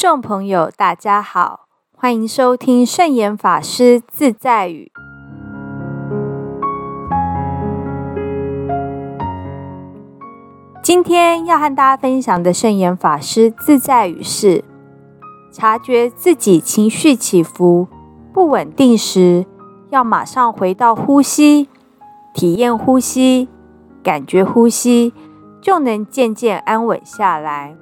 众朋友，大家好，欢迎收听圣严法师自在语。今天要和大家分享的圣严法师自在语是：察觉自己情绪起伏不稳定时，要马上回到呼吸，体验呼吸，感觉呼吸，就能渐渐安稳下来。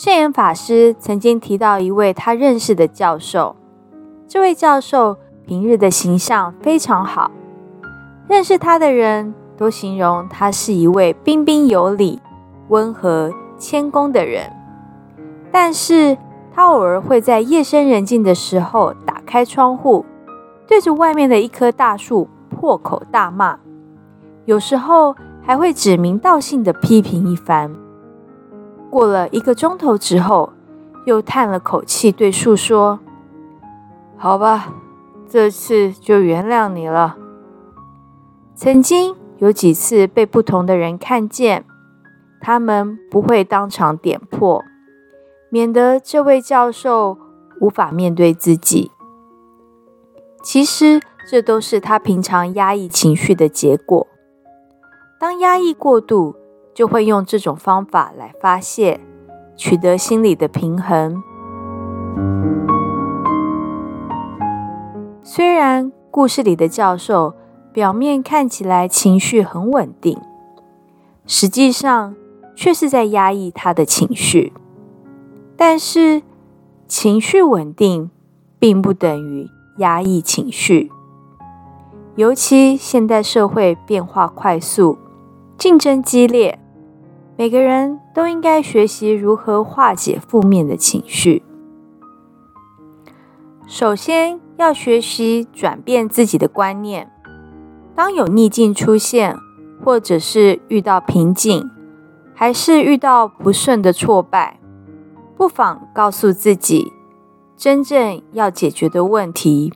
圣严法师曾经提到一位他认识的教授，这位教授平日的形象非常好，认识他的人都形容他是一位彬彬有礼、温和谦恭的人。但是他偶尔会在夜深人静的时候打开窗户，对着外面的一棵大树破口大骂，有时候还会指名道姓的批评一番。过了一个钟头之后，又叹了口气，对树说：“好吧，这次就原谅你了。”曾经有几次被不同的人看见，他们不会当场点破，免得这位教授无法面对自己。其实，这都是他平常压抑情绪的结果。当压抑过度，就会用这种方法来发泄，取得心理的平衡。虽然故事里的教授表面看起来情绪很稳定，实际上却是在压抑他的情绪。但是，情绪稳定并不等于压抑情绪，尤其现代社会变化快速，竞争激烈。每个人都应该学习如何化解负面的情绪。首先要学习转变自己的观念。当有逆境出现，或者是遇到瓶颈，还是遇到不顺的挫败，不妨告诉自己，真正要解决的问题，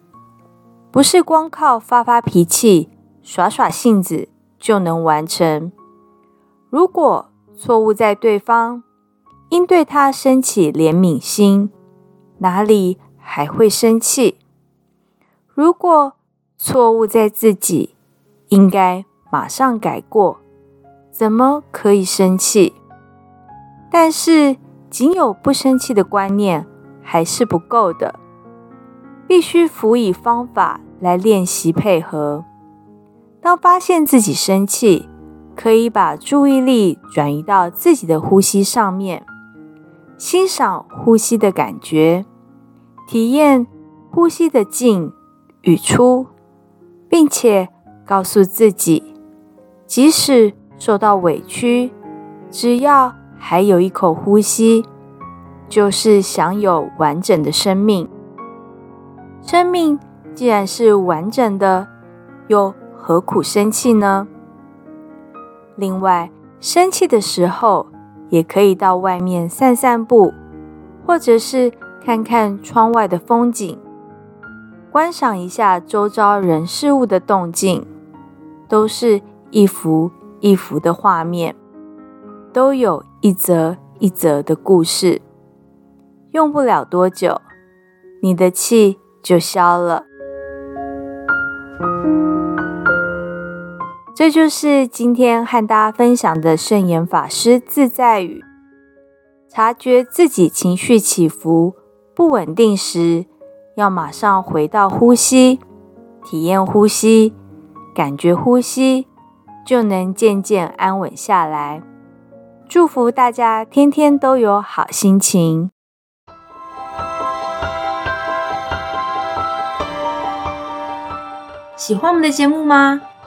不是光靠发发脾气、耍耍性子就能完成。如果错误在对方，应对他升起怜悯心，哪里还会生气？如果错误在自己，应该马上改过，怎么可以生气？但是仅有不生气的观念还是不够的，必须辅以方法来练习配合。当发现自己生气，可以把注意力转移到自己的呼吸上面，欣赏呼吸的感觉，体验呼吸的进与出，并且告诉自己，即使受到委屈，只要还有一口呼吸，就是享有完整的生命。生命既然是完整的，又何苦生气呢？另外，生气的时候也可以到外面散散步，或者是看看窗外的风景，观赏一下周遭人事物的动静，都是一幅一幅的画面，都有一则一则的故事。用不了多久，你的气就消了。这就是今天和大家分享的圣严法师自在语。察觉自己情绪起伏不稳定时，要马上回到呼吸，体验呼吸，感觉呼吸，就能渐渐安稳下来。祝福大家天天都有好心情。喜欢我们的节目吗？